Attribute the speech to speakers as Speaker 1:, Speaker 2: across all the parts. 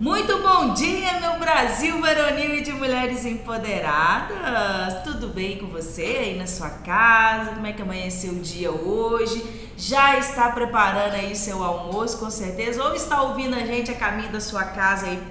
Speaker 1: Muito bom dia, meu Brasil varonil e de mulheres empoderadas! Tudo bem com você aí na sua casa? Como é que amanheceu o dia hoje? Já está preparando aí seu almoço, com certeza? Ou está ouvindo a gente a caminho da sua casa aí,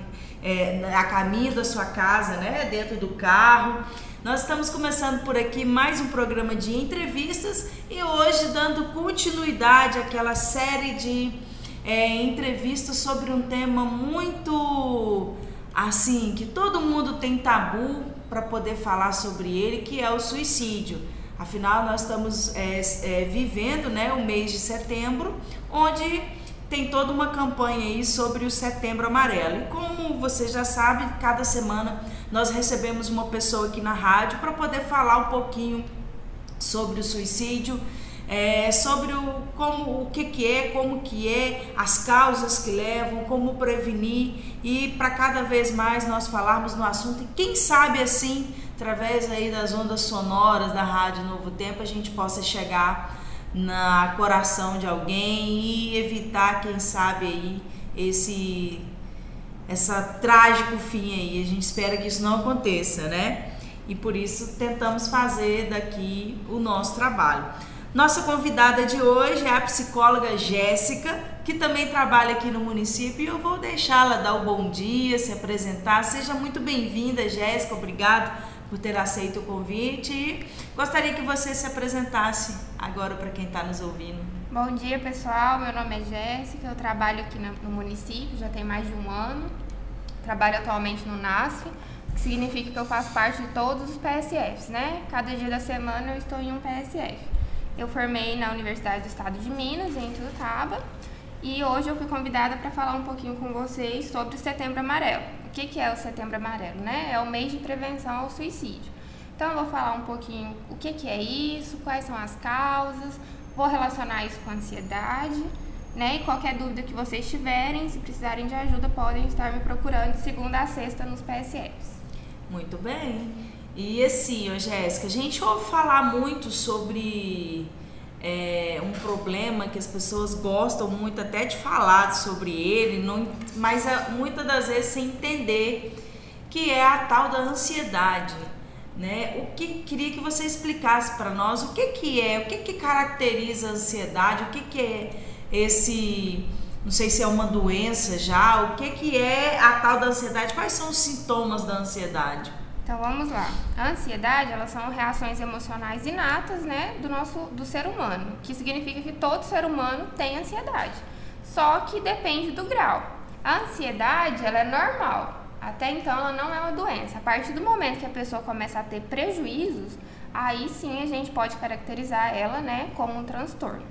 Speaker 1: é, a caminho da sua casa, né? Dentro do carro. Nós estamos começando por aqui mais um programa de entrevistas e hoje dando continuidade àquela série de é, entrevistas sobre um tema muito assim que todo mundo tem tabu para poder falar sobre ele, que é o suicídio. Afinal, nós estamos é, é, vivendo né, o mês de setembro, onde tem toda uma campanha aí sobre o Setembro Amarelo. E como você já sabe, cada semana nós recebemos uma pessoa aqui na rádio para poder falar um pouquinho sobre o suicídio, é, sobre o, como, o que, que é, como que é, as causas que levam, como prevenir e para cada vez mais nós falarmos no assunto e quem sabe assim, através aí das ondas sonoras da Rádio Novo Tempo, a gente possa chegar na coração de alguém e evitar, quem sabe aí, esse essa trágico fim aí. A gente espera que isso não aconteça, né? E por isso tentamos fazer daqui o nosso trabalho. Nossa convidada de hoje é a psicóloga Jéssica, que também trabalha aqui no município, e eu vou deixá-la dar o bom dia, se apresentar. Seja muito bem-vinda, Jéssica. Obrigado por ter aceito o convite e gostaria que você se apresentasse agora para quem está nos ouvindo.
Speaker 2: Bom dia, pessoal. Meu nome é Jéssica, eu trabalho aqui no município já tem mais de um ano. Trabalho atualmente no NASF, que significa que eu faço parte de todos os PSFs, né? Cada dia da semana eu estou em um PSF. Eu formei na Universidade do Estado de Minas, em Tuiutaba, e hoje eu fui convidada para falar um pouquinho com vocês sobre o Setembro Amarelo. O que, que é o Setembro Amarelo? Né? É o mês de prevenção ao suicídio. Então eu vou falar um pouquinho o que, que é isso, quais são as causas, vou relacionar isso com ansiedade, né? E qualquer dúvida que vocês tiverem, se precisarem de ajuda, podem estar me procurando de segunda a sexta nos PSFs.
Speaker 1: Muito bem. E assim, Jéssica, a gente ouve falar muito sobre é, um problema que as pessoas gostam muito até de falar sobre ele, não, mas é, muitas das vezes sem entender que é a tal da ansiedade. Né? O que queria que você explicasse para nós o que, que é, o que, que caracteriza a ansiedade, o que, que é esse, não sei se é uma doença já, o que, que é a tal da ansiedade, quais são os sintomas da ansiedade?
Speaker 2: Então vamos lá. A ansiedade, elas são reações emocionais inatas, né, do nosso do ser humano, que significa que todo ser humano tem ansiedade. Só que depende do grau. A ansiedade, ela é normal. Até então ela não é uma doença. A partir do momento que a pessoa começa a ter prejuízos, aí sim a gente pode caracterizar ela, né, como um transtorno.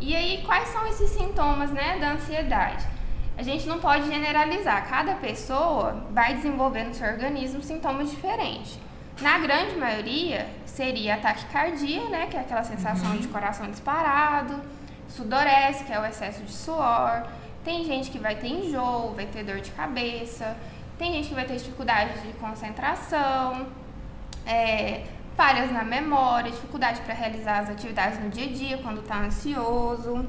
Speaker 2: E aí quais são esses sintomas, né, da ansiedade? A gente não pode generalizar. Cada pessoa vai desenvolver no seu organismo sintomas diferentes. Na grande maioria, seria ataque cardíaco, né, que é aquela sensação uhum. de coração disparado, sudorese, que é o excesso de suor. Tem gente que vai ter enjoo, vai ter dor de cabeça. Tem gente que vai ter dificuldade de concentração, é, falhas na memória, dificuldade para realizar as atividades no dia a dia quando está ansioso.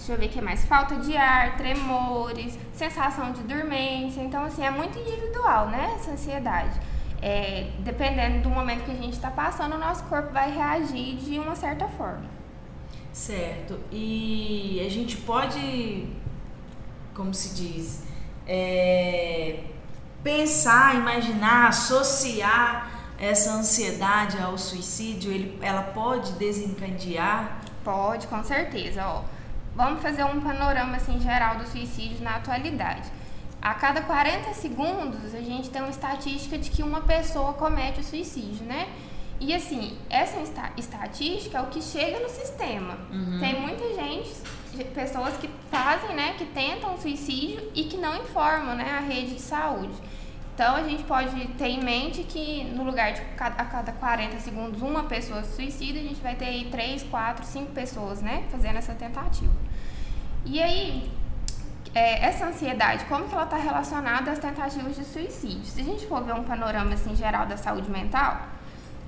Speaker 2: Deixa eu ver o que mais. Falta de ar, tremores, sensação de dormência. Então, assim, é muito individual, né? Essa ansiedade. É, dependendo do momento que a gente está passando, o nosso corpo vai reagir de uma certa forma.
Speaker 1: Certo. E a gente pode, como se diz, é, pensar, imaginar, associar essa ansiedade ao suicídio, ele, ela pode desencadear?
Speaker 2: Pode, com certeza. Ó Vamos fazer um panorama assim geral do suicídio na atualidade. A cada 40 segundos, a gente tem uma estatística de que uma pessoa comete o suicídio, né? E assim, essa estatística é o que chega no sistema. Uhum. Tem muita gente, pessoas que fazem, né, que tentam suicídio e que não informam, né, a rede de saúde. Então a gente pode ter em mente que no lugar de a cada 40 segundos uma pessoa se suicida, a gente vai ter aí 3, 4, 5 pessoas, né, fazendo essa tentativa. E aí, é, essa ansiedade, como que ela está relacionada às tentativas de suicídio? Se a gente for ver um panorama assim, geral da saúde mental,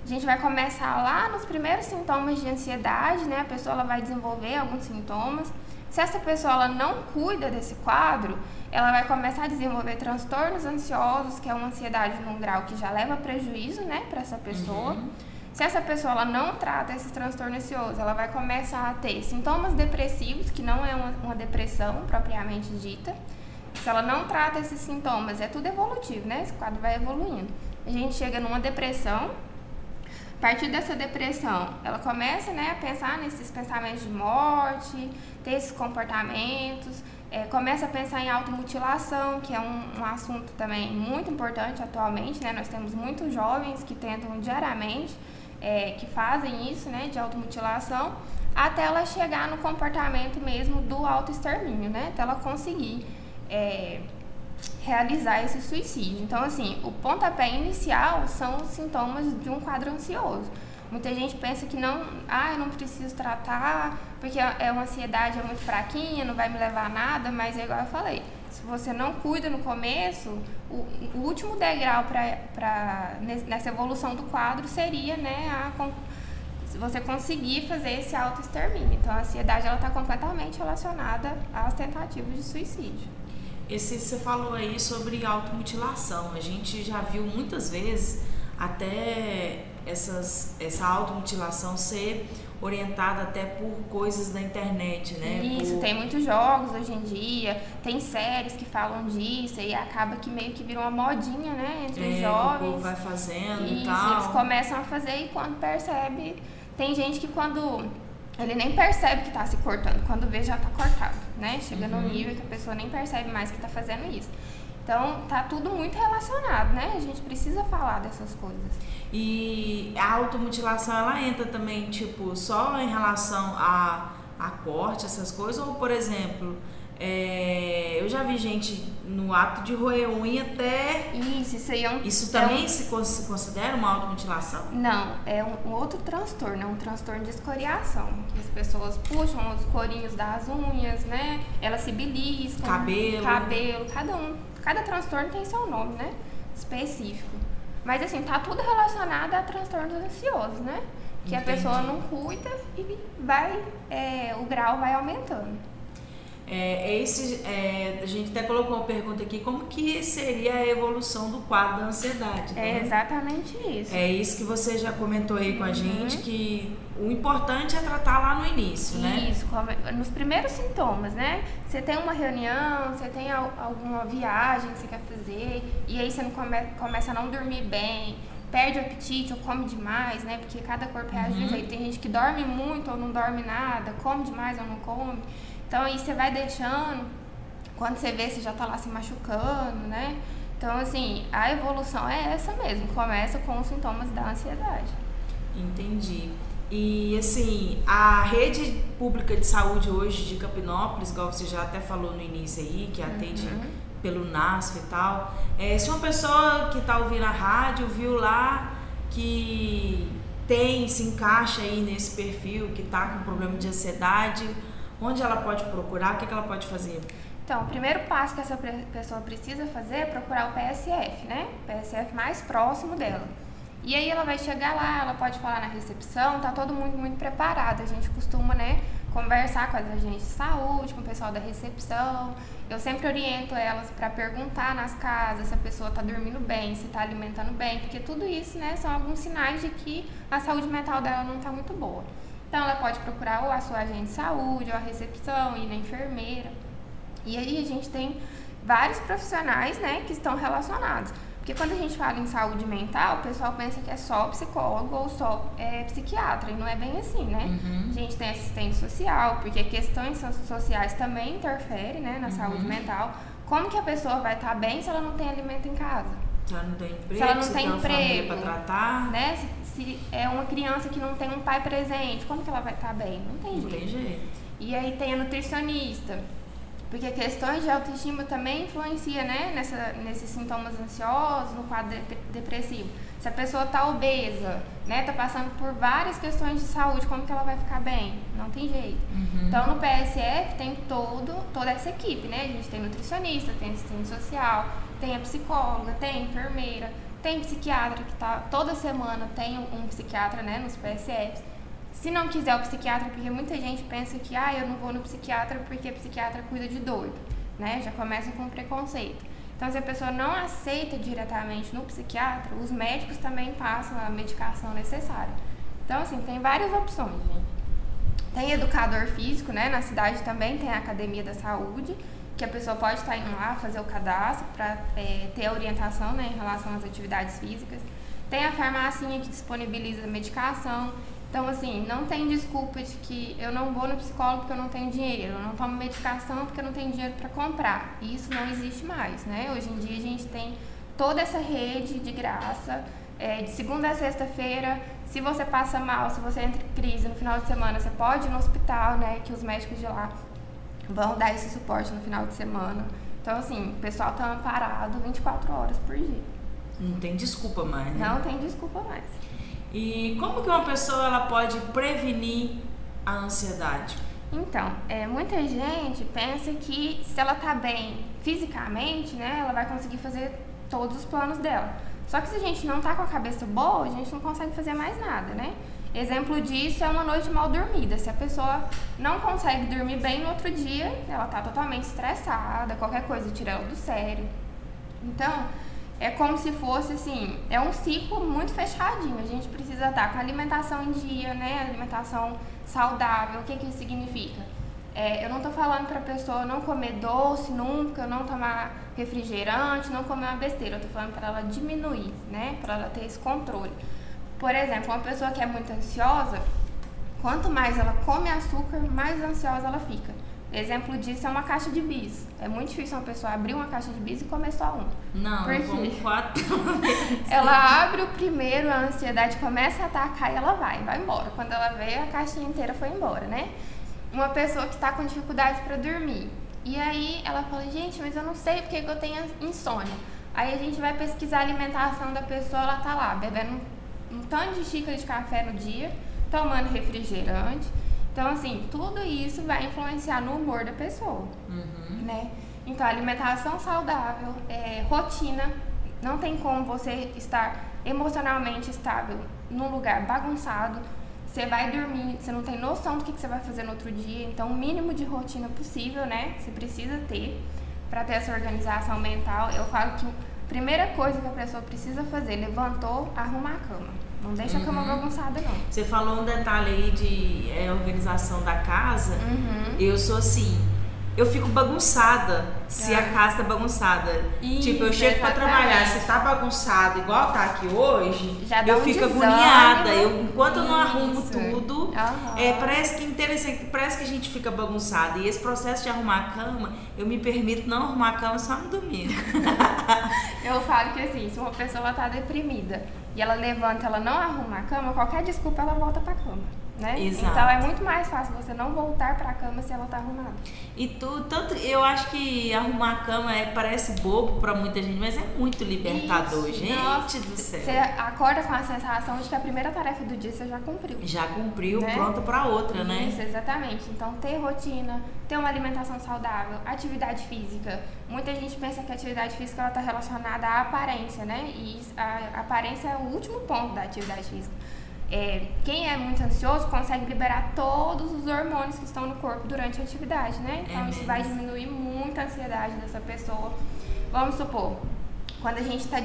Speaker 2: a gente vai começar lá nos primeiros sintomas de ansiedade, né? A pessoa ela vai desenvolver alguns sintomas. Se essa pessoa ela não cuida desse quadro, ela vai começar a desenvolver transtornos ansiosos, que é uma ansiedade num grau que já leva prejuízo, né, para essa pessoa. Uhum. Se essa pessoa ela não trata esse transtorno ansioso, ela vai começar a ter sintomas depressivos, que não é uma, uma depressão propriamente dita. Se ela não trata esses sintomas, é tudo evolutivo, né? Esse quadro vai evoluindo. A gente chega numa depressão, a partir dessa depressão, ela começa né, a pensar nesses pensamentos de morte, ter esses comportamentos, é, começa a pensar em automutilação, que é um, um, assunto também muito importante atualmente, né? Nós temos muitos jovens que tentam diariamente, é, que fazem isso, né, de automutilação, até ela chegar no comportamento mesmo do autoextermínio, né? Até ela conseguir é, realizar esse suicídio. Então, assim, o pontapé inicial são os sintomas de um quadro ansioso. Muita gente pensa que não, ah, eu não preciso tratar, porque é uma ansiedade é muito fraquinha, não vai me levar a nada, mas é igual eu falei, se você não cuida no começo, o, o último degrau para nessa evolução do quadro seria, né, a, você conseguir fazer esse autoextermínio. Então, a ansiedade está completamente relacionada às tentativas de suicídio.
Speaker 1: Esse você falou aí sobre automutilação. A gente já viu muitas vezes até essas, essa automutilação ser orientada até por coisas da internet, né?
Speaker 2: Isso,
Speaker 1: por...
Speaker 2: tem muitos jogos hoje em dia, tem séries que falam disso e acaba que meio que vira uma modinha, né, entre
Speaker 1: é,
Speaker 2: os jovens. O
Speaker 1: povo vai fazendo
Speaker 2: Isso,
Speaker 1: e tal.
Speaker 2: eles começam a fazer e quando percebe, tem gente que quando ele nem percebe que está se cortando, quando vê já está cortado, né? Chega uhum. no nível que a pessoa nem percebe mais que está fazendo isso. Então, tá tudo muito relacionado, né? A gente precisa falar dessas coisas.
Speaker 1: E a automutilação, ela entra também, tipo, só em relação a, a corte, essas coisas? Ou, por exemplo, é, eu já vi gente no ato de roer unha até.
Speaker 2: Isso, isso aí é um.
Speaker 1: Isso também é um... se considera uma automutilação?
Speaker 2: Não, é um, um, outro transtorno, é um transtorno de escoriação. Que as pessoas puxam os corinhos das unhas, né? Elas se beliscam.
Speaker 1: Cabelo.
Speaker 2: Cabelo, cada um. Cada transtorno tem seu nome, né? Específico. Mas assim, tá tudo relacionado a transtornos ansiosos, né? Que Entendi. a pessoa não cuida e vai, é, o grau vai aumentando.
Speaker 1: É, é, esse, é, a gente até colocou uma pergunta aqui, como que seria a evolução do quadro da ansiedade?
Speaker 2: Né? É exatamente isso.
Speaker 1: É isso que você já comentou aí com a uhum. gente, que o importante é tratar lá no início, né?
Speaker 2: Isso, nos primeiros sintomas, né? Você tem uma reunião, você tem alguma viagem que você quer fazer, e aí você não come, começa a não dormir bem, perde o apetite ou come demais, né? Porque cada corpo reage uhum. de jeito. Tem gente que dorme muito ou não dorme nada, come demais ou não come. Então aí você vai deixando, quando você vê, você já tá lá se machucando, né? Então, assim, a evolução é essa mesmo, começa com os sintomas da ansiedade.
Speaker 1: Entendi. E assim, a rede pública de saúde hoje de Campinópolis, igual você já até falou no início aí, que atende uhum. pelo NASF e tal, é, se uma pessoa que está ouvindo a rádio viu lá que tem, se encaixa aí nesse perfil, que está com problema de ansiedade, Onde ela pode procurar? O que, que ela pode fazer?
Speaker 2: Então, o primeiro passo que essa pessoa precisa fazer é procurar o PSF, né? O PSF mais próximo dela. E aí ela vai chegar lá, ela pode falar na recepção, tá todo mundo muito preparado. A gente costuma, né, conversar com as agentes de saúde, com o pessoal da recepção. Eu sempre oriento elas para perguntar nas casas se a pessoa está dormindo bem, se está alimentando bem, porque tudo isso, né, são alguns sinais de que a saúde mental dela não está muito boa. Então ela pode procurar ou a sua agente de saúde, ou a recepção, ir na enfermeira. E aí a gente tem vários profissionais, né, que estão relacionados. Porque quando a gente fala em saúde mental, o pessoal pensa que é só psicólogo ou só é, psiquiatra, e não é bem assim, né? Uhum. A gente tem assistente social, porque questões sociais também interferem né, na uhum. saúde mental. Como que a pessoa vai estar bem se ela não tem alimento em casa?
Speaker 1: Se ela não tem emprego, se
Speaker 2: ela não tem emprego,
Speaker 1: para tratar,
Speaker 2: né? Se é uma criança que não tem um pai presente, como que ela vai estar bem? Não tem
Speaker 1: não jeito. Tem jeito.
Speaker 2: E aí tem a nutricionista, porque questões de autoestima também influencia, né, nessa, nesses sintomas ansiosos, no quadro depressivo. Se a pessoa está obesa, né, está passando por várias questões de saúde, como que ela vai ficar bem? Não tem jeito. Uhum. Então no PSF tem todo, toda essa equipe, né? A gente tem nutricionista, tem assistente social, tem a psicóloga, tem a enfermeira, tem psiquiatra que tá toda semana tem um psiquiatra, né, nos PSFs. Se não quiser o psiquiatra, porque muita gente pensa que ah, eu não vou no psiquiatra porque psiquiatra cuida de doido. né? Já começa com preconceito. Então, se a pessoa não aceita diretamente no psiquiatra, os médicos também passam a medicação necessária. Então, assim, tem várias opções, gente. Tem educador físico, né? Na cidade também tem a academia da saúde, que a pessoa pode estar indo lá fazer o cadastro para é, ter a orientação né, em relação às atividades físicas. Tem a farmácia que disponibiliza medicação. Então, assim, não tem desculpa de que eu não vou no psicólogo porque eu não tenho dinheiro, eu não tomo medicação porque eu não tenho dinheiro para comprar. Isso não existe mais, né? Hoje em dia a gente tem toda essa rede de graça, é, de segunda a sexta-feira. Se você passa mal, se você entra em crise no final de semana, você pode ir no hospital, né? Que os médicos de lá vão dar esse suporte no final de semana. Então, assim, o pessoal tá amparado 24 horas por dia.
Speaker 1: Não tem desculpa mais, né?
Speaker 2: Não tem desculpa mais.
Speaker 1: E como que uma pessoa ela pode prevenir a ansiedade?
Speaker 2: Então, é, muita gente pensa que se ela tá bem fisicamente, né, ela vai conseguir fazer todos os planos dela. Só que se a gente não tá com a cabeça boa, a gente não consegue fazer mais nada, né? Exemplo disso é uma noite mal dormida. Se a pessoa não consegue dormir bem no outro dia, ela tá totalmente estressada, qualquer coisa tira ela do sério. Então, é como se fosse assim, é um ciclo muito fechadinho. A gente precisa estar com a alimentação em dia, né? Alimentação saudável. O que, que isso significa? É, eu não estou falando para a pessoa não comer doce nunca, não tomar refrigerante, não comer uma besteira. Eu estou falando para ela diminuir, né? Para ela ter esse controle. Por exemplo, uma pessoa que é muito ansiosa, quanto mais ela come açúcar, mais ansiosa ela fica. Exemplo disso é uma caixa de bis. É muito difícil uma pessoa abrir uma caixa de bis e comer só um.
Speaker 1: Não,
Speaker 2: Por
Speaker 1: eu
Speaker 2: quê?
Speaker 1: como quatro
Speaker 2: Ela abre o primeiro, a ansiedade começa a atacar e ela vai, vai embora. Quando ela vê, a caixinha inteira foi embora, né? Uma pessoa que está com dificuldade para dormir. E aí ela fala, gente, mas eu não sei porque que eu tenho insônia. Aí a gente vai pesquisar a alimentação da pessoa, ela tá lá, bebendo um, tanto de xícara de café no dia, tomando refrigerante. Então, assim, tudo isso vai influenciar no humor da pessoa,
Speaker 1: Uhum.
Speaker 2: né? Então, alimentação saudável, é, rotina. Não tem como você estar emocionalmente estável num lugar bagunçado. Você vai dormir, você não tem noção do que, que você vai fazer no outro dia. Então, o mínimo de rotina possível, né? Você precisa ter para ter essa organização mental. Eu falo que a primeira coisa que a pessoa precisa fazer, levantou, arrumar a cama. Não deixa a cama bagunçada, não.
Speaker 1: Você falou um detalhe aí de é, organização da casa.
Speaker 2: Uhum.
Speaker 1: Eu sou assim, eu fico bagunçada se
Speaker 2: É.
Speaker 1: a casa tá bagunçada.
Speaker 2: Isso,
Speaker 1: tipo, eu chego pra
Speaker 2: exatamente.
Speaker 1: trabalhar, se tá bagunçado igual tá aqui hoje,
Speaker 2: Já
Speaker 1: eu
Speaker 2: um
Speaker 1: fico
Speaker 2: desânimo.
Speaker 1: agoniada. Eu, enquanto eu não arrumo
Speaker 2: Isso.
Speaker 1: tudo,
Speaker 2: Aham.
Speaker 1: é, parece que interessante, parece que a gente fica bagunçada. E esse processo de arrumar a cama, eu me permito não arrumar a cama só no domingo.
Speaker 2: Eu falo que assim, se uma pessoa tá deprimida e ela levanta, ela não arruma a cama, qualquer desculpa ela volta pra cama, né?
Speaker 1: Exato.
Speaker 2: Então é muito mais fácil você não voltar pra cama se ela tá arrumada.
Speaker 1: E tu, tanto, eu acho que arrumar a cama é, parece bobo pra muita gente, mas é muito libertador,
Speaker 2: Isso.
Speaker 1: gente
Speaker 2: Nossa,
Speaker 1: do céu.
Speaker 2: Você acorda com a sensação de que a primeira tarefa do dia você já cumpriu.
Speaker 1: Já cumpriu,
Speaker 2: Né?
Speaker 1: pronta pra outra, né?
Speaker 2: Isso, exatamente. Então, ter rotina, ter uma alimentação saudável, atividade física. Muita gente pensa que a atividade física está relacionada à aparência, né? E isso- a aparência é o último ponto da atividade física. É, quem é muito ansioso consegue liberar todos os hormônios que estão no corpo durante a atividade, né? Então,
Speaker 1: É
Speaker 2: isso vai diminuir muito a ansiedade dessa pessoa. Vamos supor, quando a gente está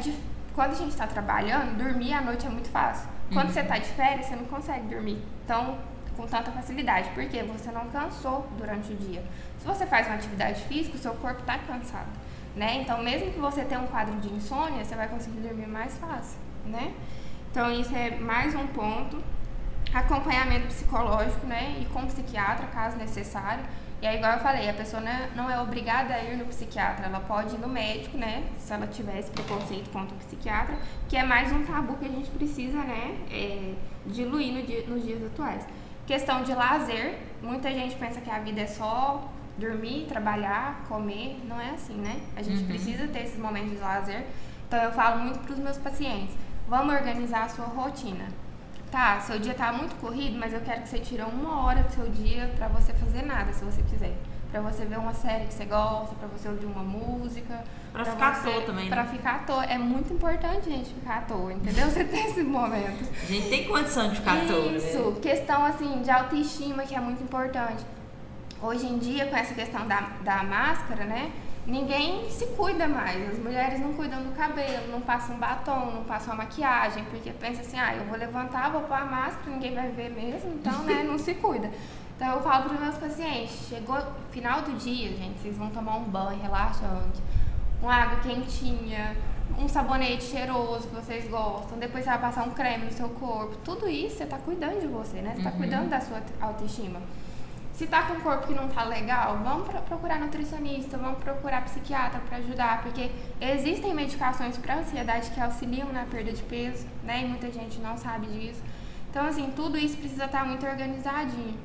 Speaker 2: quando a gente está trabalhando, dormir à noite é muito fácil. Quando
Speaker 1: Uhum.
Speaker 2: você está de férias, você não consegue dormir tão com tanta facilidade, porque você não cansou durante o dia. Se você faz uma atividade física, o seu corpo está cansado, né? Então, mesmo que você tenha um quadro de insônia, você vai conseguir dormir mais fácil, né? Então, isso é mais um ponto. Acompanhamento psicológico, né? E com psiquiatra, caso necessário. E aí, igual eu falei, a pessoa não é, não é obrigada a ir no psiquiatra, ela pode ir no médico, né? Se ela tiver esse preconceito contra o psiquiatra, que é mais um tabu que a gente precisa, né? é, diluir no dia- nos dias atuais. Questão de lazer, muita gente pensa que a vida é só dormir, trabalhar, comer, não é assim, né? A gente precisa ter esses momentos de lazer. Então eu falo muito para os meus pacientes, vamos organizar a sua rotina. Tá, seu dia tá muito corrido, mas eu quero que você tire uma hora do seu dia pra você fazer nada, se você quiser. Pra você ver uma série que você gosta, pra você ouvir uma música.
Speaker 1: Pra ficar à
Speaker 2: você-
Speaker 1: toa também, né?
Speaker 2: Pra ficar à toa. É muito importante, gente, ficar à toa, entendeu? Você tem esse momento.
Speaker 1: A gente tem condição de ficar à toa, né?
Speaker 2: Isso, questão assim de autoestima que é muito importante. hoje em dia, com essa questão da, da máscara, né? Ninguém se cuida mais. As mulheres não cuidam do cabelo, não passam batom, não passam a maquiagem, porque pensa assim, ah, eu vou levantar, vou pôr a máscara, ninguém vai ver mesmo, então, né, não se cuida. Então eu falo para os meus pacientes, chegou final do dia, gente, vocês vão tomar um banho relaxante, uma água quentinha, um sabonete cheiroso que vocês gostam, depois você vai passar um creme no seu corpo. Tudo isso você está cuidando de você, né? Você está uhum. cuidando da sua autoestima. Se tá com um corpo que não tá legal, vamos procurar nutricionista, vamos procurar psiquiatra para ajudar, porque existem medicações para ansiedade que auxiliam na perda de peso, né? E muita gente não sabe disso. Então, assim, tudo isso precisa estar tá muito organizadinho.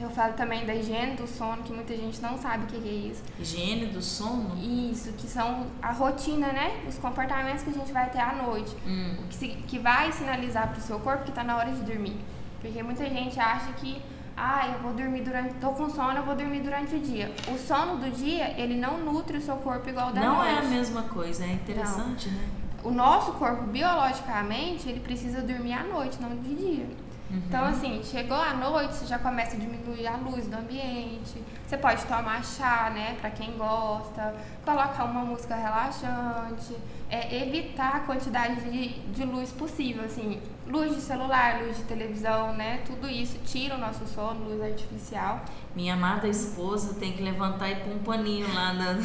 Speaker 2: Eu falo também da higiene do sono, que muita gente não sabe o que é isso.
Speaker 1: Higiene do sono?
Speaker 2: Isso, que são a rotina, né? Os comportamentos que a gente vai ter à noite. Hum. Que, se, que vai sinalizar para o seu corpo que está na hora de dormir. Porque muita gente acha que ah, eu vou dormir durante. tô com sono, eu vou dormir durante o dia. O sono do dia, ele não nutre o seu corpo igual o da
Speaker 1: não
Speaker 2: noite.
Speaker 1: Não é a mesma coisa, é interessante, não. né?
Speaker 2: O nosso corpo, biologicamente, ele precisa dormir à noite, não de dia. Uhum. Então, assim, chegou a noite, você já começa a diminuir a luz do ambiente. Você pode tomar chá, né, pra quem gosta, colocar uma música relaxante, é, evitar a quantidade de, de luz possível, assim, luz de celular, luz de televisão, né, tudo isso tira o nosso sono, luz artificial.
Speaker 1: Minha amada esposa tem que levantar e pôr um paninho lá no,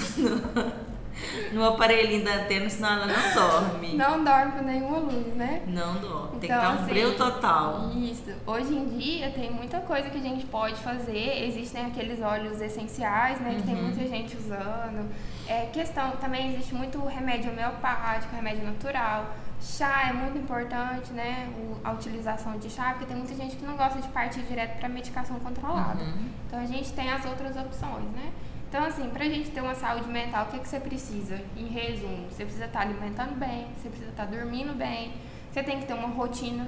Speaker 1: no aparelhinho da antena, senão ela não dorme.
Speaker 2: Não dorme com nenhuma luz, né?
Speaker 1: Não dorme. Então, tem que estar um assim, breu total.
Speaker 2: Isso. Hoje em dia tem muita coisa que a gente pode fazer. Existem aqueles óleos essenciais, né? Que tem uhum. muita gente usando. É, questão, também existe muito remédio homeopático, remédio natural. Chá é muito importante, né? a utilização de chá, porque tem muita gente que não gosta de partir direto para medicação controlada. Uhum. Então a gente tem as outras opções, né? Então, assim, pra gente ter uma saúde mental, o que, que você precisa? Em resumo, você precisa estar tá alimentando bem, você precisa estar tá dormindo bem, você tem que ter uma rotina,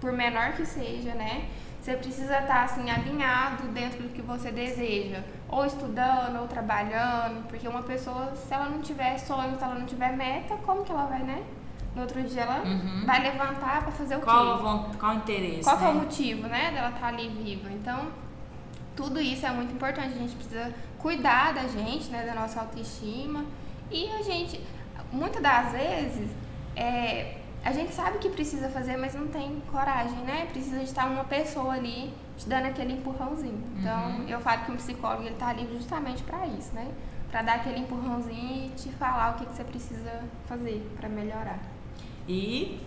Speaker 2: por menor que seja, né? Você precisa estar, tá, assim, alinhado dentro do que você deseja. Ou estudando, ou trabalhando, porque uma pessoa, se ela não tiver sonho, se ela não tiver meta, como que ela vai, né? No outro dia ela uhum. vai levantar para fazer o
Speaker 1: qual,
Speaker 2: quê?
Speaker 1: Qual o interesse?
Speaker 2: Qual
Speaker 1: né?
Speaker 2: é o né? motivo, né, dela estar ali viva? Então, tudo isso é muito importante. A gente precisa cuidar da gente, né, da nossa autoestima. E a gente, muitas das vezes, é, a gente sabe que precisa fazer, mas não tem coragem, né? Precisa de estar uma pessoa ali te dando aquele empurrãozinho. Então, uhum. eu falo que um psicólogo ele tá ali justamente para isso, né? Para dar aquele empurrãozinho e te falar o que, que você precisa fazer para melhorar.
Speaker 1: E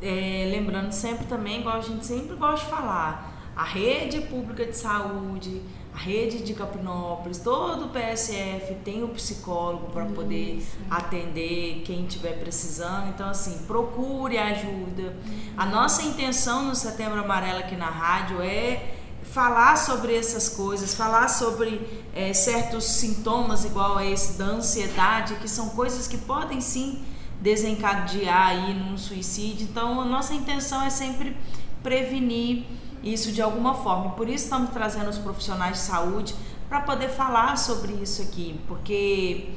Speaker 1: é, lembrando sempre também, igual a gente sempre gosta de falar, a rede pública de saúde, a rede de Capinópolis, todo o PSF tem o um psicólogo para poder atender quem estiver precisando. Então, assim, procure ajuda. A nossa intenção no Setembro Amarelo aqui na rádio é falar sobre essas coisas, falar sobre é, certos sintomas igual a esse da ansiedade, que são coisas que podem sim desencadear aí num suicídio. Então, a nossa intenção é sempre prevenir isso de alguma forma. Por isso estamos trazendo os profissionais de saúde para poder falar sobre isso aqui, porque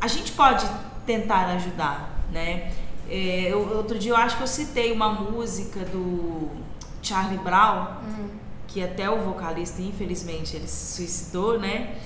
Speaker 1: a gente pode tentar ajudar, né? É, eu, outro dia eu acho que eu citei uma música do Charlie Brown, uhum. que até o vocalista, infelizmente, ele se suicidou, né?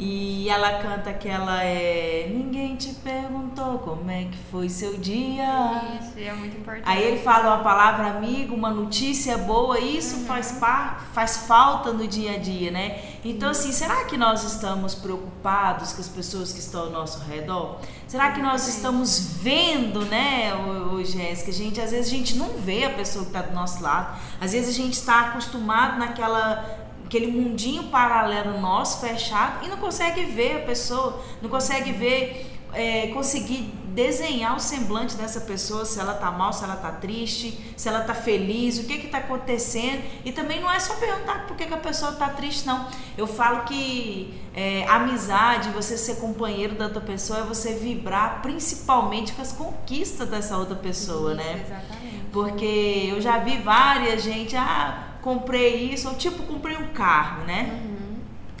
Speaker 1: E ela canta aquela é Ninguém te perguntou como é que foi seu dia.
Speaker 2: Isso, é muito importante.
Speaker 1: Aí ele fala uma palavra amigo, uma notícia boa, isso uhum. faz, par, faz falta no dia a dia, né? Então, assim, será que nós estamos preocupados com as pessoas que estão ao nosso redor? Será que nós estamos vendo, né, o, Jéssica? Gente, às vezes a gente não vê a pessoa que está do nosso lado. Às vezes a gente está acostumado naquela aquele mundinho paralelo nosso, fechado, e não consegue ver a pessoa, não consegue ver, é, conseguir desenhar o semblante dessa pessoa, se ela tá mal, se ela tá triste, se ela tá feliz, o que que tá acontecendo. E também não é só perguntar por que, que a pessoa tá triste, não. Eu falo que é, amizade, você ser companheiro da outra pessoa, é você vibrar principalmente com as conquistas dessa outra pessoa,
Speaker 2: Isso,
Speaker 1: né?
Speaker 2: Exatamente.
Speaker 1: Porque eu já vi várias gente, ah, comprei isso, ou tipo, comprei um carro, né? Uhum.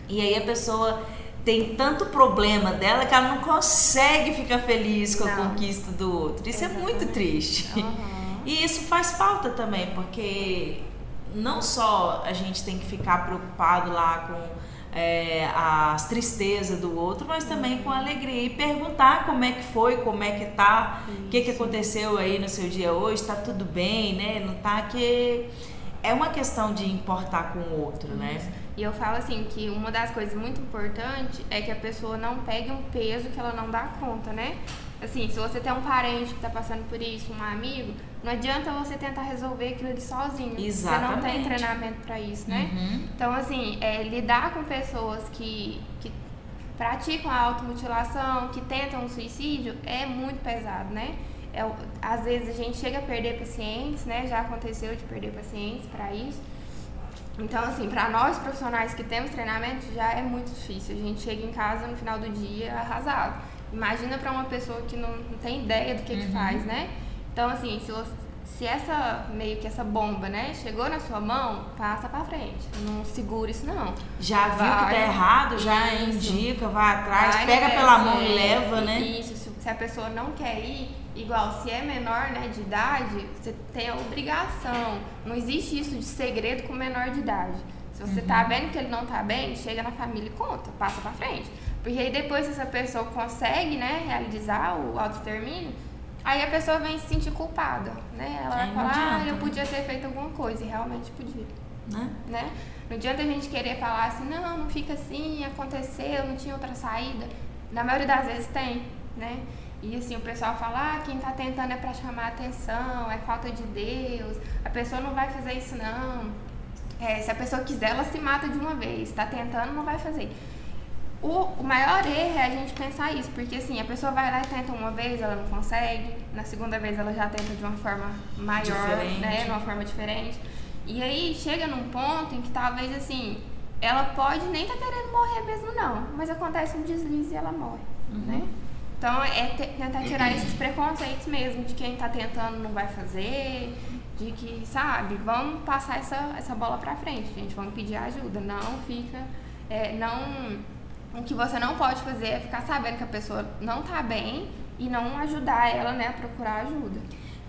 Speaker 1: E aí a pessoa tem tanto problema dela que ela não consegue ficar feliz com não. a conquista do outro. Isso Exatamente. é muito triste. Uhum. E isso faz falta também, porque não só a gente tem que ficar preocupado lá com é, as tristezas do outro, mas também com alegria. E perguntar como é que foi, como é que tá, o que, que aconteceu aí no seu dia hoje, tá tudo bem, né? Não tá que. É uma questão de importar com o outro, né?
Speaker 2: E eu falo assim que uma das coisas muito importantes é que a pessoa não pegue um peso que ela não dá conta, né? Assim, se você tem um parente que está passando por isso, um amigo, não adianta você tentar resolver aquilo ali sozinho.
Speaker 1: Exatamente.
Speaker 2: Você não tem treinamento para isso, né?
Speaker 1: Uhum.
Speaker 2: Então, assim, é, lidar com pessoas que, que praticam a automutilação, que tentam um suicídio, é muito pesado, né? É, às vezes a gente chega a perder pacientes, né? Já aconteceu de perder pacientes para isso. Então, assim, para nós profissionais que temos treinamento, já é muito difícil. A gente chega em casa no final do dia arrasado. Imagina para uma pessoa que não, não, tem ideia do que, uhum. que faz, né? Então, assim, se, se essa, meio que essa bomba, né, chegou na sua mão, passa para frente. Não segura isso, não.
Speaker 1: Já vai, viu que tá errado, já isso. indica, vai atrás, vai pega pela mão e leva, né?
Speaker 2: Isso, se, se a pessoa não quer ir, igual se é menor né, de idade, você tem a obrigação. Não existe isso de segredo com menor de idade. Se você tá uhum. tá vendo que ele não tá bem, chega na família e conta, passa pra frente. Porque aí depois se essa pessoa consegue, né, realizar o autoextermínio, aí a pessoa vem se sentir culpada, né? Ela vai falar, ah, eu podia ter feito alguma coisa, e realmente podia.
Speaker 1: Né?
Speaker 2: né? Não adianta a gente querer falar assim, não, não fica assim, aconteceu, não tinha outra saída. Na maioria das vezes tem, né? E assim, o pessoal fala, ah, quem tá tentando é para chamar atenção, é falta de Deus, a pessoa não vai fazer isso não. É, se a pessoa quiser, ela se mata de uma vez, tá tentando, não vai fazer. O, o maior erro é a gente pensar isso, porque assim, a pessoa vai lá e tenta uma vez, ela não consegue, na segunda vez ela já tenta de uma forma maior, diferente. né, de uma forma diferente. E aí chega num ponto em que talvez assim, ela pode nem tá querendo morrer mesmo não, mas acontece um deslize e ela morre, uhum. né? Então, é tentar tirar esses preconceitos mesmo, de quem está tentando não vai fazer, de que, sabe, vamos passar essa, essa bola para frente, gente, vamos pedir ajuda. Não fica, é, não, o que você não pode fazer é ficar sabendo que a pessoa não está bem e não ajudar ela, né, a procurar ajuda.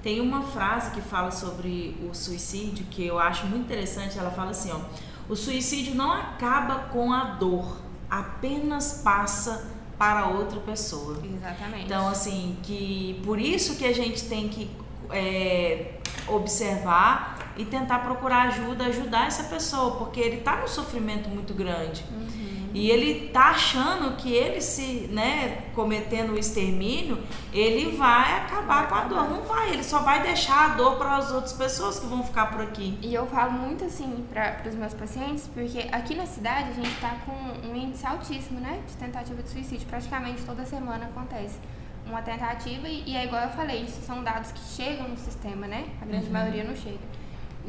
Speaker 1: Tem uma frase que fala sobre o suicídio que eu acho muito interessante, ela fala assim, ó, o suicídio não acaba com a dor, apenas passa para outra pessoa.
Speaker 2: Exatamente.
Speaker 1: Então, assim, que por isso que a gente tem que é, observar e tentar procurar ajuda, ajudar essa pessoa, porque ele está num sofrimento muito grande. Uhum. E ele tá achando que ele se, né, cometendo o extermínio, ele vai acabar com a dor. Não vai, ele só vai deixar a dor para as outras pessoas que vão ficar por aqui.
Speaker 2: E eu falo muito assim para os meus pacientes, porque aqui na cidade a gente está com um índice altíssimo, né, de tentativa de suicídio. Praticamente toda semana acontece uma tentativa e, e é igual eu falei, isso são dados que chegam no sistema, né? A grande uhum. maioria não chega.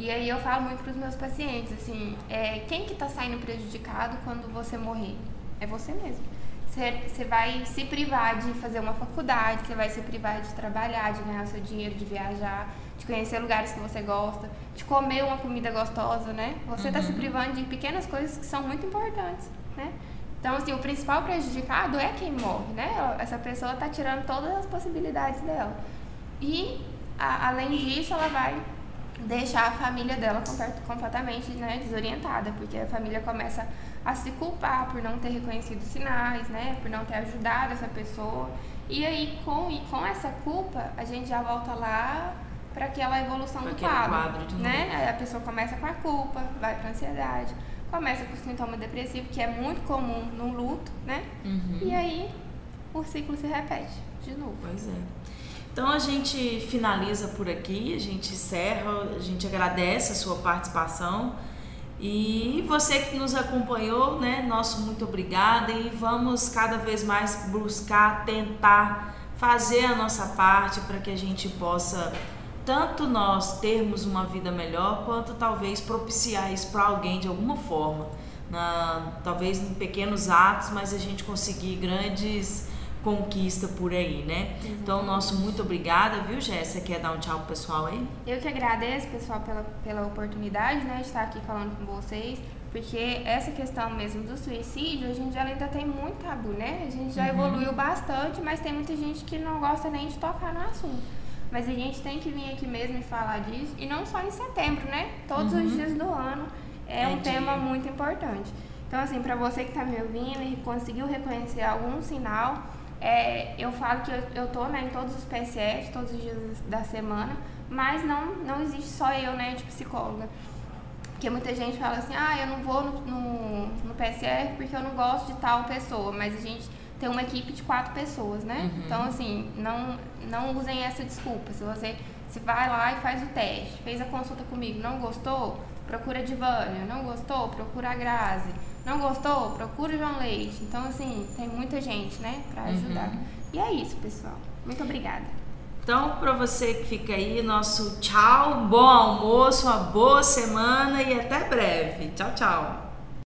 Speaker 2: E aí eu falo muito para os meus pacientes, assim, é, quem que está saindo prejudicado quando você morrer? É você mesmo. Você vai se privar de fazer uma faculdade, você vai se privar de trabalhar, de ganhar seu dinheiro, de viajar, de conhecer lugares que você gosta, de comer uma comida gostosa, né? Você está uhum. se privando de pequenas coisas que são muito importantes, né? Então, assim, o principal prejudicado é quem morre, né? Essa pessoa está tirando todas as possibilidades dela. E, a, além disso, ela vai deixar a família dela completamente né, desorientada, porque a família começa a se culpar por não ter reconhecido sinais, né, por não ter ajudado essa pessoa. E aí, com, com essa culpa, a gente já volta lá para aquela evolução pra do quadro, quadro né? A pessoa começa com a culpa, vai para ansiedade, começa com o sintoma depressivo, que é muito comum no luto, né?
Speaker 1: Uhum.
Speaker 2: E aí o ciclo se repete de novo.
Speaker 1: Pois é. Então a gente finaliza por aqui, a gente encerra, a gente agradece a sua participação e você que nos acompanhou, né? Nosso muito obrigada e vamos cada vez mais buscar, tentar fazer a nossa parte para que a gente possa tanto nós termos uma vida melhor, quanto talvez propiciar isso para alguém de alguma forma. Na, talvez em pequenos atos, mas a gente conseguir grandes conquista por aí, né? Uhum. Então, nosso muito obrigada, viu, Jéssica? Quer dar um tchau pro pessoal aí?
Speaker 2: Eu que agradeço, pessoal, pela, pela oportunidade, né, de estar aqui falando com vocês, porque essa questão mesmo do suicídio, a gente ainda tem muito tabu, né? A gente já uhum. evoluiu bastante, mas tem muita gente que não gosta nem de tocar no assunto. Mas a gente tem que vir aqui mesmo e falar disso, e não só em setembro, né? Todos uhum. os dias do ano é, é um dia. tema muito importante. Então, assim, para você que está me ouvindo e conseguiu reconhecer algum sinal, é, eu falo que eu, eu tô né, em todos os PSF, todos os dias da semana, mas não, não existe só eu, né, de psicóloga. Porque muita gente fala assim, ah, eu não vou no, no, no PSF porque eu não gosto de tal pessoa, mas a gente tem uma equipe de quatro pessoas, né? Uhum. Então, assim, não, não usem essa desculpa. Se você se vai lá e faz o teste, fez a consulta comigo, não gostou, procura a Divânia, não gostou, procura a Grazi, não gostou, procura o João Leite. Então, assim, tem muita gente, né, para ajudar. Uhum. E é isso, pessoal. Muito obrigada.
Speaker 1: Então, para você que fica aí, nosso tchau, bom almoço, uma boa semana e até breve. Tchau, tchau.